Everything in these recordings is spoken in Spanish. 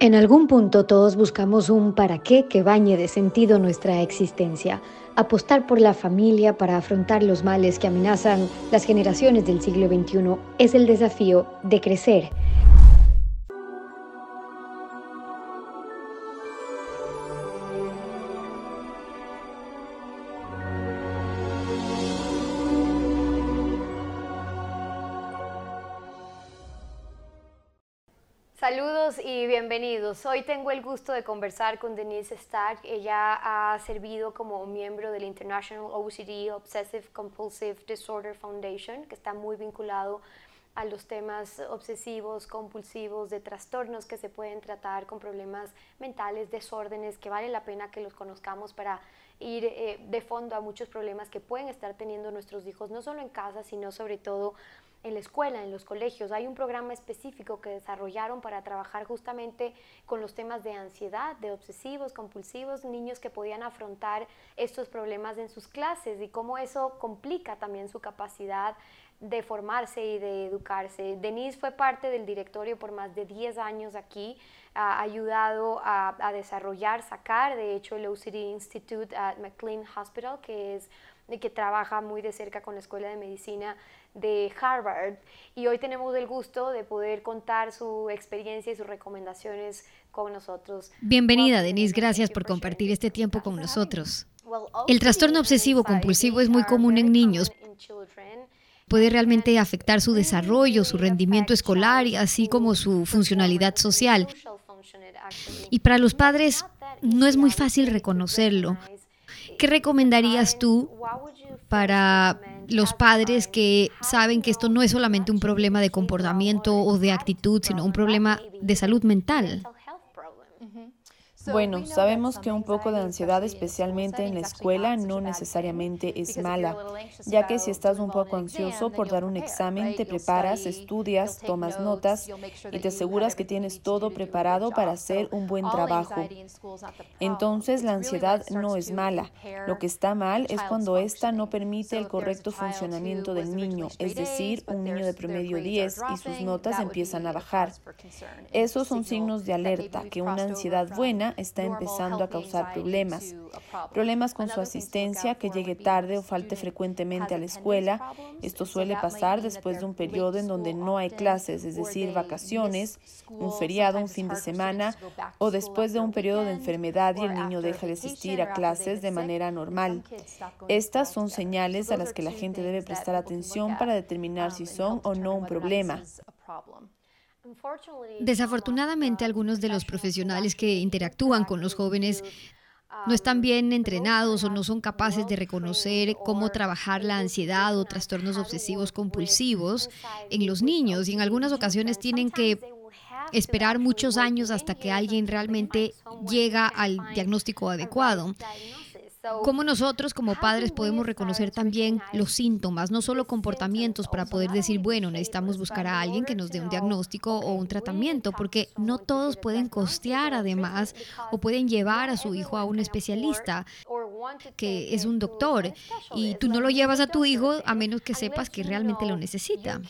En algún punto todos buscamos un para qué que bañe de sentido nuestra existencia. Apostar por la familia para afrontar los males que amenazan las generaciones del siglo XXI es el desafío de crecer Y bienvenidos. Hoy tengo el gusto de conversar con Denise Stark. Ella ha servido como miembro del International OCD Obsessive Compulsive Disorder Foundation, que está muy vinculado a los temas obsesivos, compulsivos, de trastornos que se pueden tratar con problemas mentales, desórdenes, que vale la pena que los conozcamos para ir eh, de fondo a muchos problemas que pueden estar teniendo nuestros hijos, no solo en casa, sino sobre todo en la escuela, en los colegios. Hay un programa específico que desarrollaron para trabajar justamente con los temas de ansiedad, de obsesivos, compulsivos, niños que podían afrontar estos problemas en sus clases y cómo eso complica también su capacidad de formarse y de educarse. Denise fue parte del directorio por más de 10 años aquí, ha ayudado a, desarrollar, sacar, de hecho, el OCD Institute at McLean Hospital, que es que trabaja muy de cerca con la Escuela de Medicina de Harvard y hoy tenemos el gusto de poder contar su experiencia y sus recomendaciones con nosotros. Bienvenida, Denise. Gracias por compartir este tiempo con nosotros. El trastorno obsesivo compulsivo es muy común en niños. Puede realmente afectar su desarrollo, su rendimiento escolar y así como su funcionalidad social. Y para los padres no es muy fácil reconocerlo. ¿Qué recomendarías tú para los padres que saben que esto no es solamente un problema de comportamiento o de actitud, sino un problema de salud mental? Bueno, sabemos que un poco de ansiedad, especialmente en la escuela, no necesariamente es mala, ya que si estás un poco ansioso por dar un examen, te preparas, estudias, tomas notas y te aseguras que tienes todo preparado para hacer un buen trabajo. Entonces, la ansiedad no es mala. Lo que está mal es cuando ésta no permite el correcto funcionamiento del niño, es decir, un niño de promedio 10 y sus notas empiezan a bajar. Esos son signos de alerta que una ansiedad buena está empezando a causar problemas. Problemas con su asistencia, que llegue tarde o falte frecuentemente a la escuela. Esto suele pasar después de un periodo en donde no hay clases, es decir, vacaciones, un feriado, un fin de semana, o después de un periodo de enfermedad y el niño deja de asistir a clases de manera normal. Estas son señales a las que la gente debe prestar atención para determinar si son o no un problema. Desafortunadamente, algunos de los profesionales que interactúan con los jóvenes no están bien entrenados o no son capaces de reconocer cómo trabajar la ansiedad o trastornos obsesivos compulsivos en los niños y en algunas ocasiones tienen que esperar muchos años hasta que alguien realmente llega al diagnóstico adecuado. ¿Cómo nosotros como padres podemos reconocer también los síntomas, no solo comportamientos para poder decir, bueno, necesitamos buscar a alguien que nos dé un diagnóstico o un tratamiento? Porque no todos pueden costear además o pueden llevar a su hijo a un especialista que es un doctor y tú no lo llevas a tu hijo a menos que sepas que realmente lo necesita.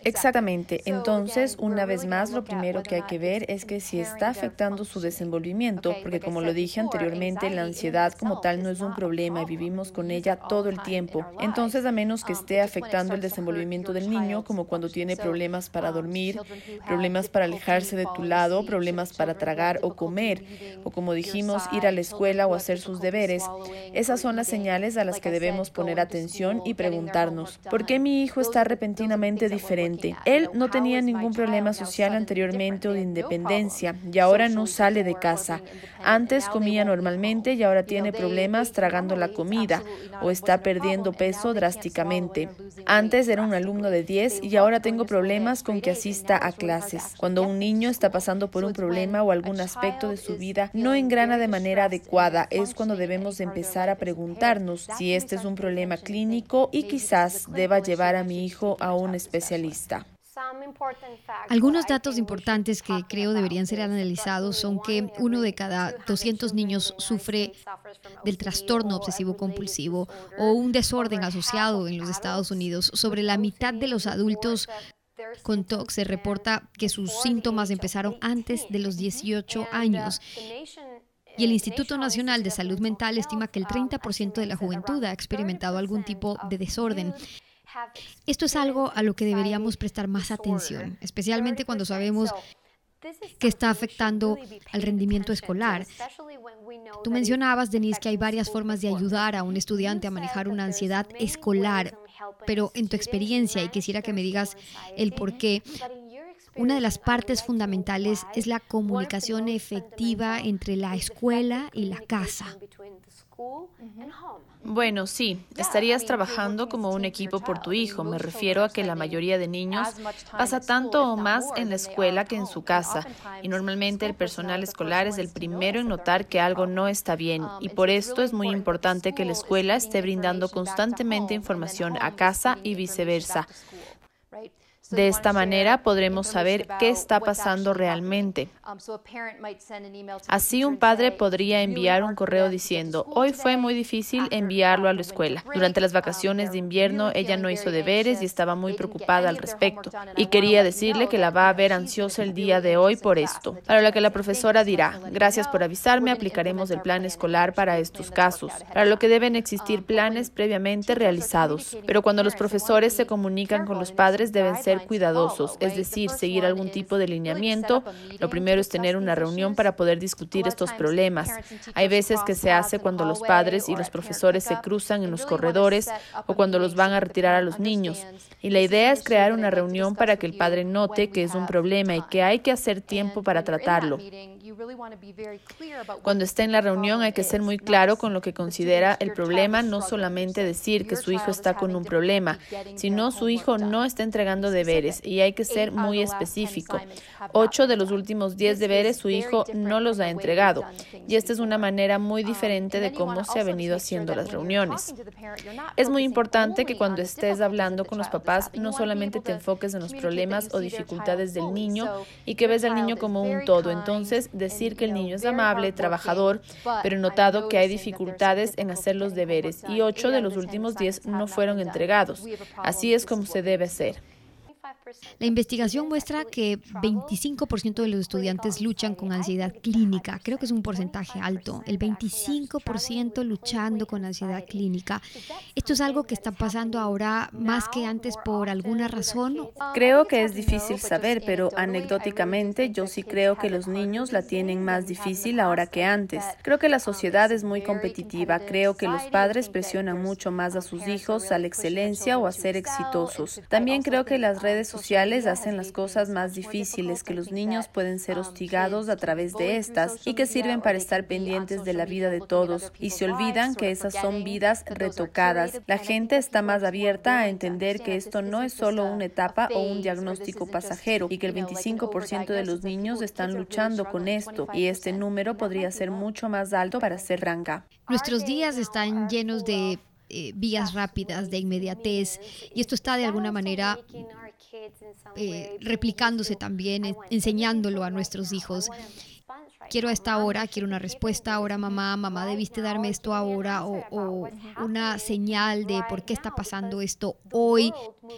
Exactamente. Entonces, una vez más, lo primero que hay que ver es que si está afectando su desenvolvimiento, porque como lo dije anteriormente, la ansiedad como tal no es un problema y vivimos con ella todo el tiempo. Entonces, a menos que esté afectando el desenvolvimiento del niño, como cuando tiene problemas para dormir, problemas para alejarse de tu lado, problemas para tragar o comer, o como dijimos, ir a la escuela o hacer sus deberes, esas son las señales a las que debemos poner atención y preguntarnos, ¿por qué mi hijo está repentinamente diferente? Él no tenía ningún problema social anteriormente o de independencia y ahora no sale de casa. Antes comía normalmente y ahora tiene problemas tragando la comida o está perdiendo peso drásticamente. Antes era un alumno de 10 y ahora tengo problemas con que asista a clases. Cuando un niño está pasando por un problema o algún aspecto de su vida no engrana de manera adecuada, es cuando debemos empezar a preguntarnos si este es un problema clínico y quizás deba llevar a mi hijo a un especialista. Algunos datos importantes que creo deberían ser analizados son que uno de cada 200 niños sufre del trastorno obsesivo compulsivo o un desorden asociado en los Estados Unidos. Sobre la mitad de los adultos con TOC se reporta que sus síntomas empezaron antes de los 18 años. Y el Instituto Nacional de Salud Mental estima que el 30% de la juventud ha experimentado algún tipo de desorden. Esto es algo a lo que deberíamos prestar más atención, especialmente cuando sabemos que está afectando al rendimiento escolar. Tú mencionabas, Denise, que hay varias formas de ayudar a un estudiante a manejar una ansiedad escolar, pero en tu experiencia, y quisiera que me digas el por qué, una de las partes fundamentales es la comunicación efectiva entre la escuela y la casa. Bueno, sí, estarías trabajando como un equipo por tu hijo. Me refiero a que la mayoría de niños pasa tanto o más en la escuela que en su casa. Y normalmente el personal escolar es el primero en notar que algo no está bien. Y por esto es muy importante que la escuela esté brindando constantemente información a casa y viceversa. De esta manera podremos saber qué está pasando realmente. Um, Así un padre podría enviar un correo diciendo, hoy fue muy difícil enviarlo a la escuela. Durante las um, vacaciones de invierno ella no hizo deberes y estaba muy preocupada al respecto. Y quería decirle que la va a ver ansiosa el día de hoy por esto. Para lo que la profesora dirá, gracias por avisarme, aplicaremos el plan escolar para estos casos. Para lo que deben existir um, planes previamente realizados. Pero cuando los profesores se comunican con los padres deben ser cuidadosos, es decir, seguir algún tipo de lineamiento. Lo primero es tener una reunión para poder discutir estos problemas. Hay veces que se hace cuando los padres y los profesores se cruzan en los corredores o cuando los van a retirar a los niños. Y la idea es crear una reunión para que el padre note que es un problema y que hay que hacer tiempo para tratarlo. Cuando esté en la reunión hay que ser muy claro con lo que considera el problema, no solamente decir que su hijo está con un problema, sino su hijo no está entregando deberes y hay que ser muy específico. Ocho de los últimos diez deberes su hijo no los ha entregado. y esta es una manera muy um, diferente de cómo se ha venido haciendo las reuniones. Es muy importante que cuando estés hablando con los papás no solamente te enfoques en los problemas o dificultades del niño y que ves al niño como un todo. Entonces, decir que el niño es amable, trabajador, pero he notado que hay dificultades en hacer los deberes y ocho de los últimos diez no fueron entregados. Así es como se debe hacer. La investigación muestra que 25% de los estudiantes luchan con ansiedad clínica. Creo que es un porcentaje alto. El 25% luchando con ansiedad clínica. ¿Esto es algo que está pasando ahora más que antes por alguna razón? Creo que es difícil saber, pero anecdóticamente yo sí creo que los niños la tienen más difícil ahora que antes. Creo que la sociedad es muy competitiva. Creo que los padres presionan mucho más a sus hijos a la excelencia o a ser exitosos. También creo que las redes sociales hacen las cosas más difíciles, que los niños pueden ser hostigados a través de estas y que sirven para estar pendientes de la vida de todos y se olvidan que esas son vidas retocadas. La gente está más abierta a entender que esto no es solo una etapa o un diagnóstico pasajero y que el 25% de los niños están luchando con esto y este número podría ser mucho más alto para ser ranga. Nuestros días están llenos de eh, vías rápidas, de inmediatez, y esto está de alguna manera eh, replicándose también, enseñándolo a nuestros hijos. Quiero a esta hora, quiero una respuesta ahora, mamá, mamá, debiste darme esto ahora, o, una señal de por qué está pasando esto hoy.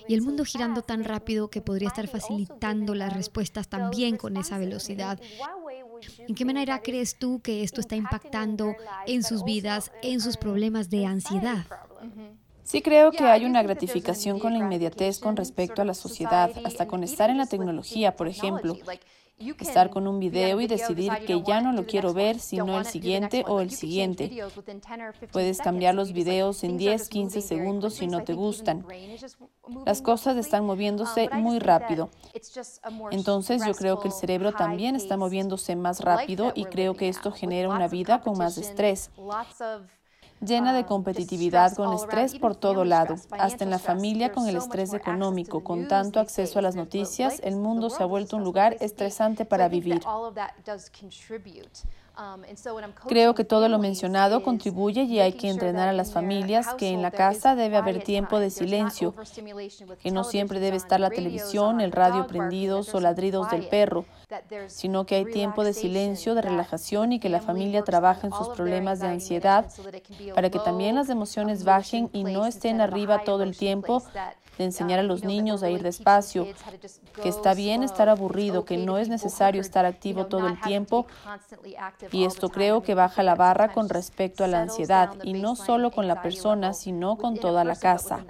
Y el mundo girando tan rápido que podría estar facilitando las respuestas también con esa velocidad. ¿En qué manera crees tú que esto está impactando en sus vidas, en sus problemas de ansiedad? Sí creo que hay una gratificación con la inmediatez con respecto a la sociedad, hasta con estar en la tecnología, por ejemplo. Estar con un video y decidir que ya no lo quiero ver, sino el siguiente o el siguiente. Puedes cambiar los videos en 10, 15 segundos si no te gustan. Las cosas están moviéndose muy rápido. Entonces yo creo que el cerebro también está moviéndose más rápido y creo que esto genera una vida con más estrés llena de competitividad con estrés por todo lado, hasta en la familia con el estrés económico, con tanto acceso a las noticias, el mundo se ha vuelto un lugar estresante para vivir. Creo que todo lo mencionado contribuye y hay que entrenar a las familias que en la casa debe haber tiempo de silencio, que no siempre debe estar la televisión, el radio prendidos o ladridos del perro, sino que hay tiempo de silencio, de relajación y que la familia trabaje en sus problemas de ansiedad para que también las emociones bajen y no estén arriba todo el tiempo de enseñar a los niños a ir despacio, que está bien estar aburrido, que no es necesario estar activo todo el tiempo. Y esto creo que baja la barra con respecto a la ansiedad, y no solo con la persona, sino con toda la casa.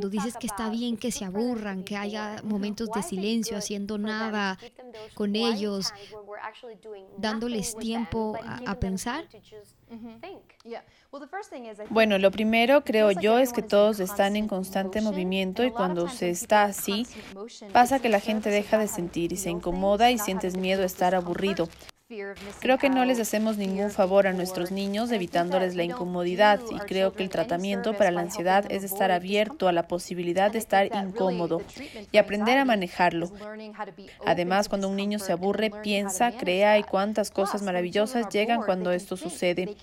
Tú dices que está bien que se aburran, que haya momentos de silencio, haciendo nada con ellos, dándoles tiempo a, pensar. Bueno, lo primero creo yo es que todos están en constante movimiento y cuando se está así, pasa que la gente deja de sentir y se incomoda y sientes miedo a estar aburrido. Creo que no les hacemos ningún favor a nuestros niños evitándoles la incomodidad y creo que el tratamiento para la ansiedad es estar abierto a la posibilidad de estar incómodo y aprender a manejarlo. Además, cuando un niño se aburre, piensa, crea y cuántas cosas maravillosas llegan cuando esto sucede.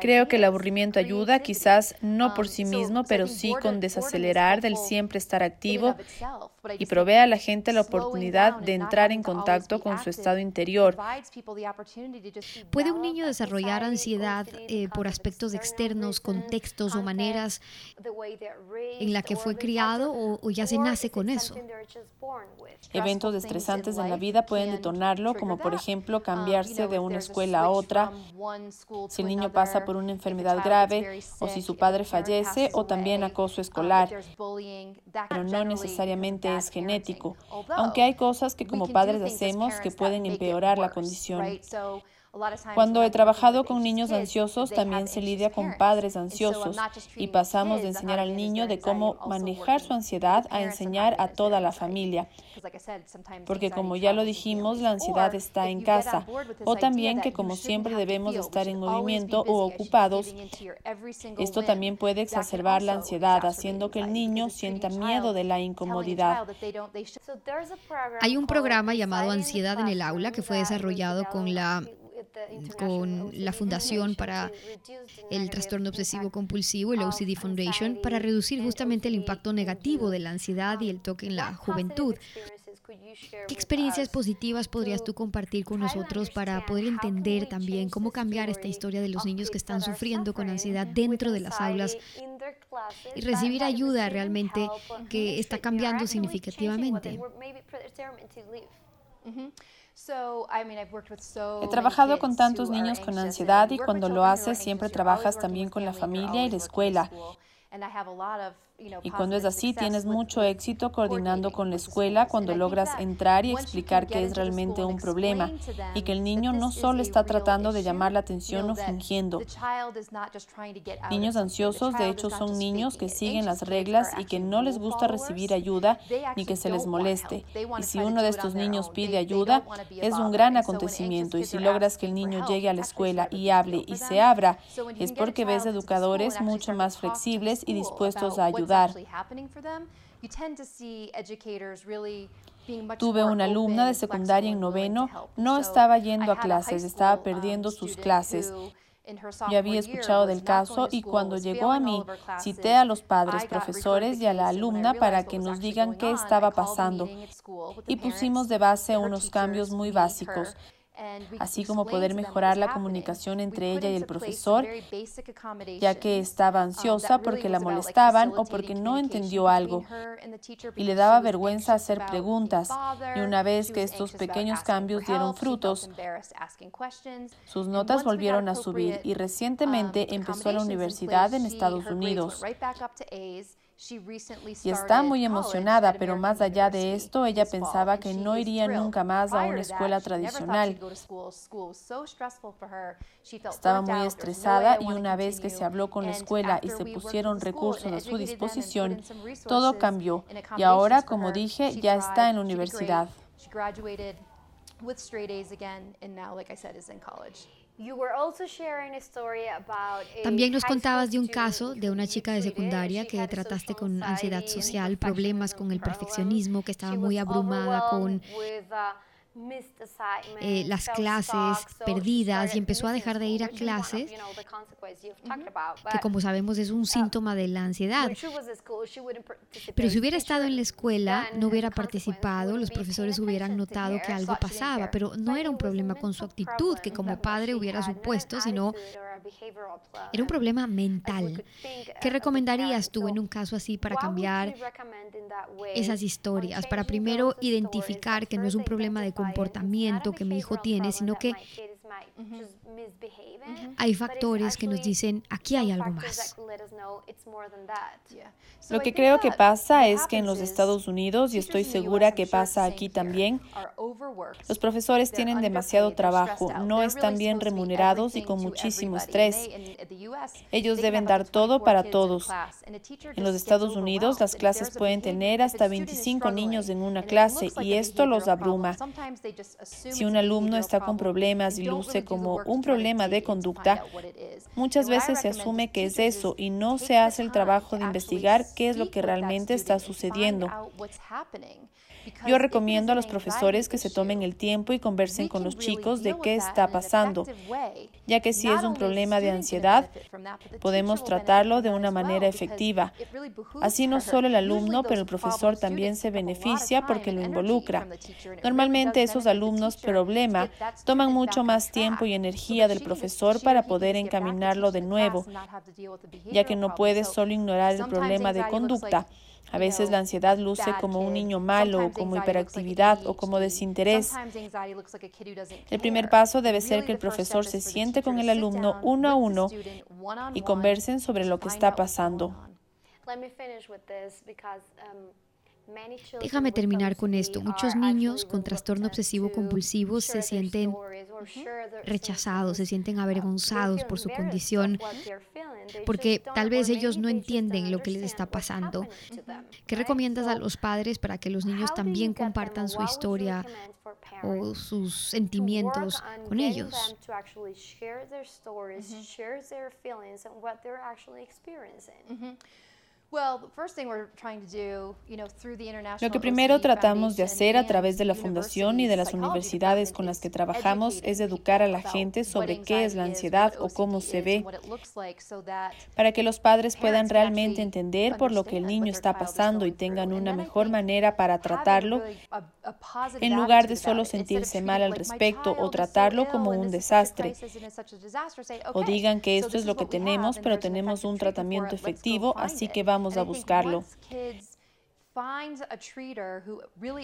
Creo que el aburrimiento ayuda, quizás no por sí mismo, pero sí con desacelerar del siempre estar activo y provee a la gente la oportunidad de entrar en contacto con su estado interior ¿Puede un niño desarrollar ansiedad eh, por aspectos externos, contextos o maneras en la que fue criado o, ya se nace con eso? Eventos estresantes en la vida pueden detonarlo, como por ejemplo um, cambiarse de una escuela a otra, si el niño pasa por una enfermedad grave o si su padre fallece o también acoso um, escolar. Pero no necesariamente es genético, aunque hay cosas que como padres hacemos que pueden empeorar la condición. Cuando he trabajado con niños ansiosos, también se lidia con padres ansiosos y pasamos de enseñar al niño de cómo manejar su ansiedad a enseñar a toda la familia. Porque como ya lo dijimos, la ansiedad está en casa. O también que como siempre debemos estar en movimiento o ocupados, esto también puede exacerbar la ansiedad, haciendo que el niño sienta miedo de la incomodidad. Hay un programa llamado Ansiedad en el aula que fue desarrollado con la con la Fundación para el Trastorno Obsesivo Compulsivo, el OCD Foundation, para reducir justamente el impacto negativo de la ansiedad y el toque en la juventud. ¿Qué experiencias positivas podrías tú compartir con nosotros para poder entender también cómo cambiar esta historia de los niños que están sufriendo con ansiedad dentro de las aulas y recibir ayuda realmente que está cambiando significativamente? He trabajado con tantos niños con ansiedad y cuando lo haces siempre trabajas también con la familia y la escuela. Y cuando es así, tienes mucho éxito coordinando con la escuela cuando logras entrar y explicar que es realmente un problema y que el niño no solo está tratando de llamar la atención o fingiendo. Niños ansiosos, de hecho, son niños que siguen las reglas y que no les gusta recibir ayuda ni que se les moleste. Y si uno de estos niños pide ayuda, es un gran acontecimiento. Y si logras que el niño llegue a la escuela y hable y se abra, es porque ves educadores mucho más flexibles y dispuestos a ayudar Tuve una alumna de secundaria en noveno, no estaba yendo a clases, estaba perdiendo um, sus clases. Yo había escuchado del caso y cuando llegó a mí, cité a los padres, profesores y a la alumna para que nos digan qué estaba pasando. y pusimos de base unos cambios muy básicos así como poder mejorar la comunicación entre ella y el profesor, ya que estaba um, ansiosa porque la molestaban o porque no entendió algo y le daba vergüenza hacer preguntas. Y una vez que estos pequeños cambios dieron frutos, sus notas volvieron a subir y recientemente um, empezó la universidad en Estados Unidos. Y está muy emocionada, pero más allá de esto, ella pensaba que no iría nunca más a una escuela tradicional. Estaba muy estresada y una vez que se habló con la escuela y se pusieron recursos a su disposición, todo cambió. Y ahora, como dije, ya está en la universidad. También nos contabas de un caso de una chica de secundaria que trataste con ansiedad social, problemas con el perfeccionismo, que estaba muy abrumada con eh, las clases perdidas y empezó a dejar de ir a clases, que como sabemos es un síntoma de la ansiedad. Pero si hubiera estado en la escuela, no hubiera participado, los profesores hubieran notado que algo pasaba, pero no era un problema con su actitud, que como padre hubiera supuesto, sino era un problema mental. ¿Qué recomendarías tú en un caso así para cambiar esas historias? Para primero identificar que no es un problema de comportamiento que mi hijo tiene, sino que hay factores que nos dicen, aquí hay algo más. Lo que creo que pasa es que en los Estados Unidos, y estoy segura que pasa aquí también, los profesores tienen demasiado trabajo, no están bien remunerados y con muchísimo estrés. Ellos deben dar todo para todos. En los Estados Unidos, las clases pueden tener hasta 25 niños en una clase y esto los abruma. Si un alumno está con problemas y luce como un problema de conducta, muchas veces se asume que es eso y no se hace el trabajo de investigar qué es lo que realmente está sucediendo. Yo recomiendo a los profesores que se tomen el tiempo y conversen con los chicos de qué está pasando, ya que si es un problema de ansiedad, podemos tratarlo de una manera efectiva. Así no solo el alumno, pero el profesor también se beneficia porque lo involucra. Normalmente esos alumnos problema toman mucho más tiempo y energía del profesor para poder encaminarlo de nuevo, ya que no puede solo ignorar el problema de conducta a veces la ansiedad luce como un niño malo, o como hiperactividad o como desinterés. El primer paso debe ser que el profesor se siente con el alumno uno a uno y conversen sobre lo que está pasando. Déjame terminar con esto. Muchos niños con trastorno obsesivo compulsivo se sienten rechazados, se sienten avergonzados por su condición, porque tal vez ellos no entienden lo que les está pasando. ¿Qué recomiendas a los padres para que los niños también compartan su historia o sus sentimientos con ellos? Lo que primero tratamos de hacer a través de la Fundación y de las universidades con las que trabajamos es educar a la gente sobre qué es la ansiedad o cómo se ve, para que los padres puedan realmente entender por lo que el niño está pasando y tengan una mejor manera para tratarlo, en lugar de solo sentirse mal al respecto o tratarlo como un desastre. O digan que esto es lo que tenemos, pero tenemos un tratamiento efectivo, así que vamos a buscarlo.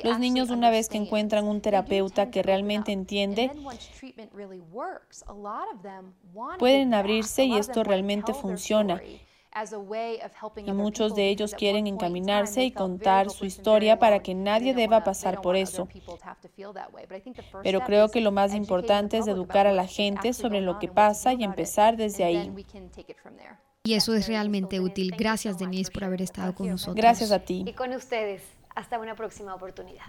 Los niños una vez que encuentran un terapeuta que realmente entiende, pueden abrirse y esto realmente funciona. Y muchos de ellos quieren encaminarse y contar su historia para que nadie deba pasar por eso. Pero creo que lo más importante es educar a la gente sobre lo que pasa y empezar desde ahí. Y eso es realmente útil. Gracias, Denise, por haber estado con nosotros. Gracias a ti. Y con ustedes. Hasta una próxima oportunidad.